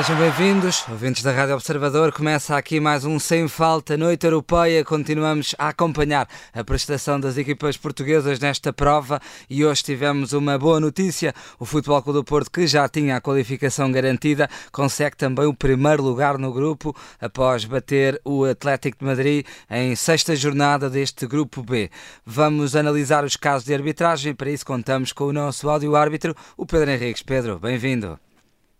Sejam bem-vindos, ouvintes da Rádio Observador. Começa aqui mais um Sem Falta Noite Europeia. Continuamos a acompanhar a prestação das equipas portuguesas nesta prova e hoje tivemos uma boa notícia. O Futebol Clube do Porto, que já tinha a qualificação garantida, consegue também o primeiro lugar no grupo após bater o Atlético de Madrid em sexta jornada deste grupo B. Vamos analisar os casos de arbitragem. Para isso, contamos com o nosso áudio-árbitro, o Pedro Henriques. Pedro, bem-vindo.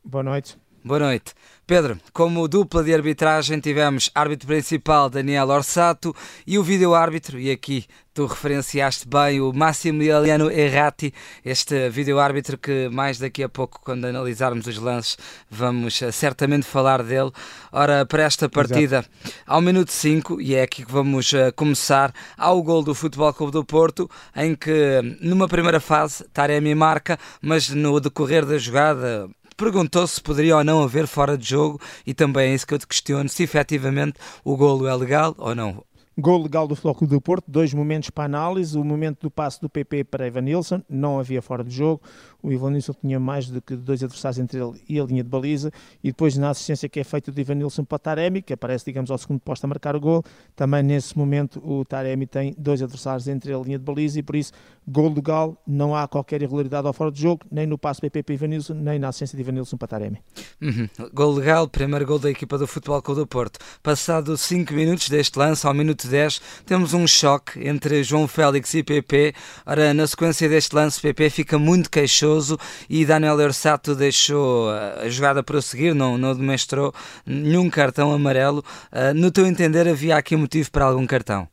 Boa noite. Boa noite. Pedro, como dupla de arbitragem tivemos árbitro principal Daniel Orsato e o vídeo-árbitro, e aqui tu referenciaste bem o Massimiliano Errati, este vídeo-árbitro que mais daqui a pouco, quando analisarmos os lances, vamos eh, certamente falar dele. Ora, para esta partida, Exato. ao minuto 5, e é aqui que vamos uh, começar, há o gol do Futebol Clube do Porto, em que numa primeira fase Taremi marca, mas no decorrer da jogada perguntou se poderia ou não haver fora de jogo e também é isso que eu te questiono, se efetivamente o golo é legal ou não. Gol legal do Futebol do Porto, dois momentos para análise, o momento do passe do PP para Evan Nilsson, não havia fora de jogo, o Ivan Nilsson tinha mais do que dois adversários entre ele e a linha de baliza, e depois na assistência que é feita do Ivan Nilsson para Taremi, que aparece, digamos, ao segundo posto a marcar o gol, também nesse momento o Taremi tem dois adversários entre a linha de baliza, e por isso, gol legal, não há qualquer irregularidade ao fora de jogo, nem no passe PP para Ivan Nilsson, nem na assistência de Ivan Nilsson para Taremi. Uhum. Gol legal, primeiro gol da equipa do Futebol Clube do Porto. Passado 5 minutos deste lance, ao minuto 10, temos um choque entre João Félix e PP. Ora, na sequência deste lance, PP fica muito queixoso e Daniel Orsato deixou a jogada prosseguir, não, não demonstrou nenhum cartão amarelo. Uh, no teu entender, havia aqui motivo para algum cartão?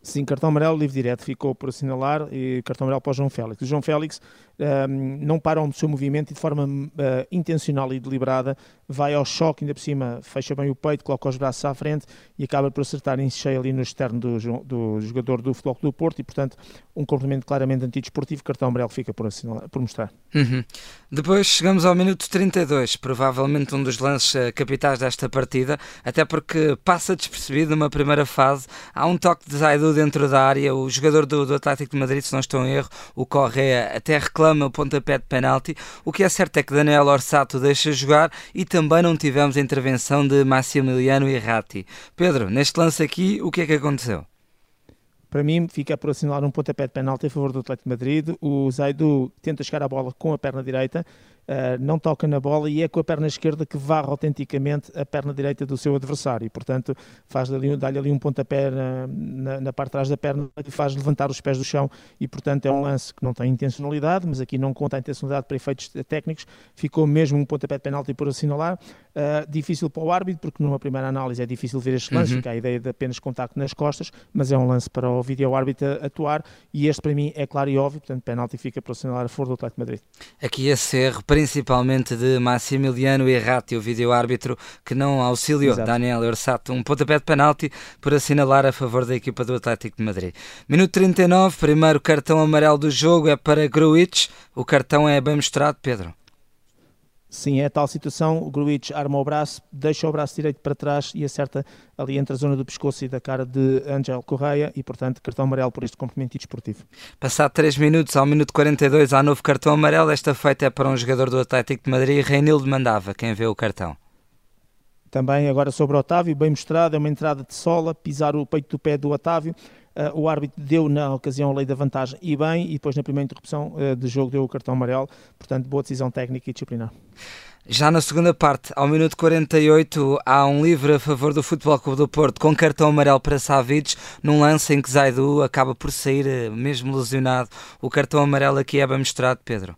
Sim, cartão amarelo, livre direto ficou por assinalar e cartão amarelo para o João Félix. O João Félix um, não para o seu movimento e de forma uh, intencional e deliberada vai ao choque, ainda por cima fecha bem o peito, coloca os braços à frente e acaba por acertar em cheio ali no externo do, do jogador do Futebol do Porto e, portanto, um complemento claramente antidesportivo, cartão amarelo fica por, assinalar, por mostrar. Uhum. Depois chegamos ao minuto 32, provavelmente um dos lances uh, capitais desta partida, até porque passa despercebido numa primeira fase, há um toque de Zaidu dentro da área, o jogador do, do Atlético de Madrid, se não estou em erro, o Correa até reclama reclama o pontapé de penalti. O que é certo é que Daniel Orsato deixa jogar e também não tivemos a intervenção de Massimiliano Errati. Pedro, neste lance aqui, o que é que aconteceu? Para mim, fica por assinalar um pontapé de penalti a favor do Atlético de Madrid. O Zaidu tenta chegar à bola com a perna direita, não toca na bola e é com a perna esquerda que varre autenticamente a perna direita do seu adversário. E, portanto, faz ali, dá-lhe ali um pontapé na, na, na, parte de trás da perna e faz levantar os pés do chão. E, portanto, é um lance que não tem intencionalidade, mas aqui não conta a intencionalidade para efeitos técnicos. Ficou mesmo um pontapé de penalti por assinalar. Uh, difícil para o árbitro, porque numa primeira análise é difícil ver este lance, uhum. fica a ideia de apenas contacto nas costas, mas é um lance para o vídeo árbitro atuar. E este, para mim, é claro e óbvio. Portanto, penalti fica por assinalar a favor do Atlético de Madrid. Aqui esse erro principalmente de Massimiliano Errati, o vídeo-árbitro, que não auxiliou Exato. Daniel Orsato. Um pontapé de penalti por assinalar a favor da equipa do Atlético de Madrid. Minuto 39, primeiro cartão amarelo do jogo é para Gruitch. O cartão é bem mostrado, Pedro. Sim, é tal situação, o Gruitch arma o braço, deixa o braço direito para trás e acerta ali entre a zona do pescoço e da cara de Angel Correia e, portanto, cartão amarelo por este complemento desportivo. Passado 3 minutos, ao minuto 42, há novo cartão amarelo. Esta feita é para um jogador do Atlético de Madrid, Reinildo mandava. Quem vê o cartão? Também agora sobre o Otávio, bem mostrado, é uma entrada de sola, pisar o peito do pé do Otávio. O árbitro deu na ocasião a lei da vantagem e bem, e depois na primeira interrupção uh, de jogo deu o cartão amarelo, portanto boa decisão técnica e disciplinar. Já na segunda parte, ao minuto 48, há um livre a favor do Futebol Clube do Porto com cartão amarelo para Savic, num lance em que Zaidu acaba por sair eh, mesmo lesionado. O cartão amarelo aqui é bem mostrado, Pedro.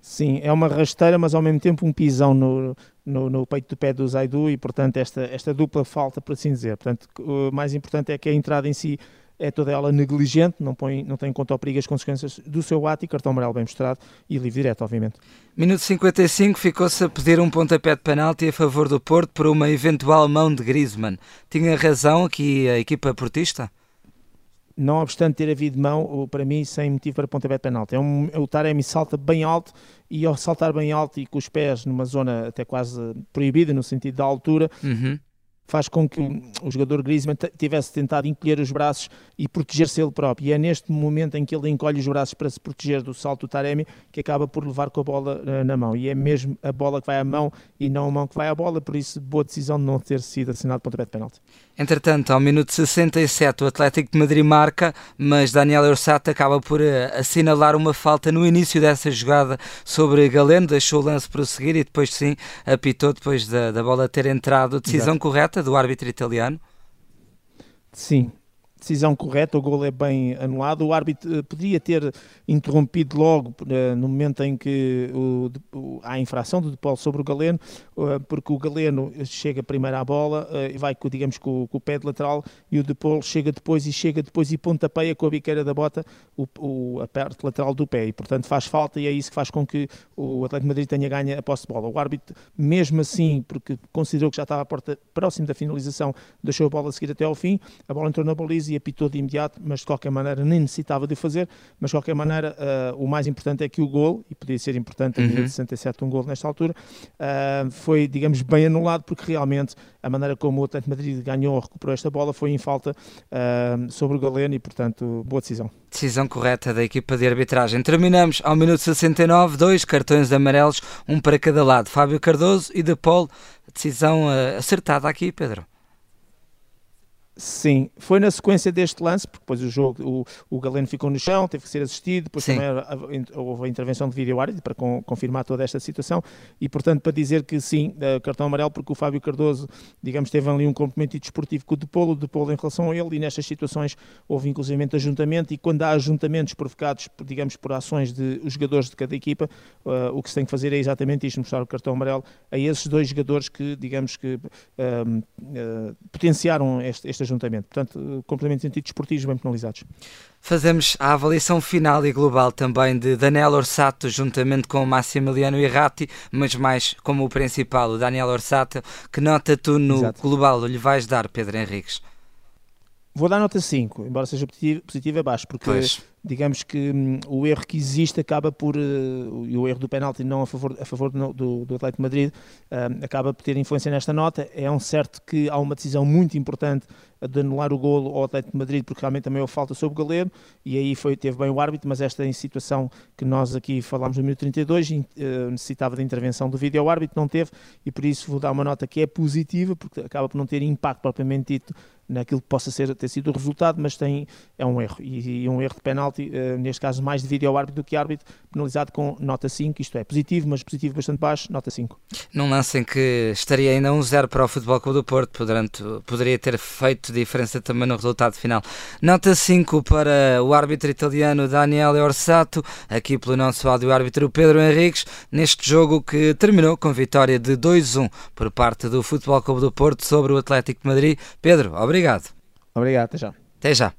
Sim, é uma rasteira, mas ao mesmo tempo um pisão no, no, no, peito do pé do Zaidu e, portanto, esta, esta dupla falta, por assim dizer. Portanto, o mais importante é que a entrada em si é toda ela negligente, não, põe, não tem em conta o perigo e as consequências do seu ato e cartão amarelo bem mostrado e livre direto, obviamente. Minuto 55 ficou-se a pedir um pontapé de penalti a favor do Porto por uma eventual mão de Griezmann. Tinha razão aqui a equipa portista? Não obstante ter havido mão, para mim, sem motivo para pontapé de penalti. É um, o Taremi salta bem alto e ao saltar bem alto e com os pés numa zona até quase proibida, no sentido da altura, uhum faz com que o jogador Griezmann tivesse tentado encolher os braços e proteger-se ele próprio. E é neste momento em que ele encolhe os braços para se proteger do salto do Taremi que acaba por levar com a bola uh, na mão. E é mesmo a bola que vai à mão e não a mão que vai à bola, por isso boa decisão de não ter sido assinado pontapé de penalti. Entretanto, ao minuto 67, o Atlético de Madrid marca, mas Daniel Orsato acaba por uh, assinalar uma falta no início dessa jogada sobre Galeno, deixou o lance prosseguir e depois sim apitou depois da, da bola ter entrado. Decisão Exato. correta do árbitro italiano? Sim, decisão correta, o gol é bem anulado. O árbitro eh, poderia ter interrompido logo uh, no momento em que há a infração do Depol sobre o Galeno, uh, porque o Galeno chega primeiro à bola e vai, digamos, com, com, o pé de lateral e o Depol chega depois e chega depois e pontapeia com a biqueira da bota o, o, a parte lateral do pé e, portanto, faz falta e é isso que faz com que o Atlético de Madrid tenha ganho a posse de bola. O árbitro, mesmo assim, porque considerou que já estava à porta próximo da finalização, deixou a bola seguir até ao fim, a bola entrou na baliza e apitou de imediato, mas de qualquer maneira nem necessitava de o fazer, mas de qualquer maneira uh, o mais importante é que o gol, e podia ser importante uhum. 67 um gol nesta altura, uh, foi, digamos, bem anulado, porque realmente a maneira como o Atlético Madrid ganhou ou recuperou esta bola foi em falta uh, sobre o Galeno e, portanto, boa decisão. Decisão correta da equipa de arbitragem. Terminamos ao minuto 69, dois cartões amarelos, um para cada lado. Fábio Cardoso e De Paul. Decisão acertada aqui, Pedro. Sim, foi na sequência deste lance, porque depois o jogo, o, o Galeno ficou no chão, teve que ser assistido, depois Sim. também houve a intervenção de vídeo árbitro para com, confirmar toda esta situação e, portanto, para dizer que sim, uh, cartão amarelo, porque o Fábio Cardoso, digamos, teve ali um comprometimento desportivo com o Depolo, o Depolo em relação a ele e nestas situações houve inclusive ajuntamento e quando há ajuntamentos provocados, digamos, por ações de os jogadores de cada equipa, uh, o que se tem que fazer é exatamente isto, mostrar o cartão amarelo a esses dois jogadores que, digamos, que uh, potenciaram este, esta ajuntamento. Portanto, complementos em sentido esportivos bem penalizados. Fazemos a avaliação final e global também de Daniel Orsato, juntamente com o Massimiliano Irrati, mas mais como o principal, o Daniel Orsato. Que nota tu no Exato. global lhe vais dar, Pedro Henriques? Vou dar nota 5, embora seja positivo, positivo abaixo, porque pois digamos que hum, o erro que existe acaba por, uh, e o erro do penalti não a favor, a favor do, do, Atlético de Madrid, uh, acaba por ter influência nesta nota. É um certo que há uma decisão muito importante de anular o golo ao Atlético de Madrid, porque realmente também houve falta sobre o Galeno, e aí foi, teve bem o árbitro, mas esta situação que nós aqui falámos no minuto 32, uh, necessitava da intervenção do vídeo ao árbitro, não teve, e por isso vou dar uma nota que é positiva, porque acaba por não ter impacto propriamente dito naquilo que possa ser, ter sido o resultado, mas tem, é um erro, e, e um erro de penalti penalti, uh, neste caso mais de vídeo ao árbitro do que árbitro, penalizado com nota 5, isto é positivo, mas positivo bastante baixo, nota 5. Num lance em que estaria ainda um 0 para o Futebol Clube do Porto, portanto, poderia ter feito diferença também no resultado final. Nota 5 para o árbitro italiano Daniele Orsato, aqui pelo nosso áudio árbitro Pedro Henriques, neste jogo que terminou com vitória de 2-1 por parte do Futebol Clube do Porto sobre o Atlético de Madrid. Pedro, obrigado. Obrigado, até já. Até já.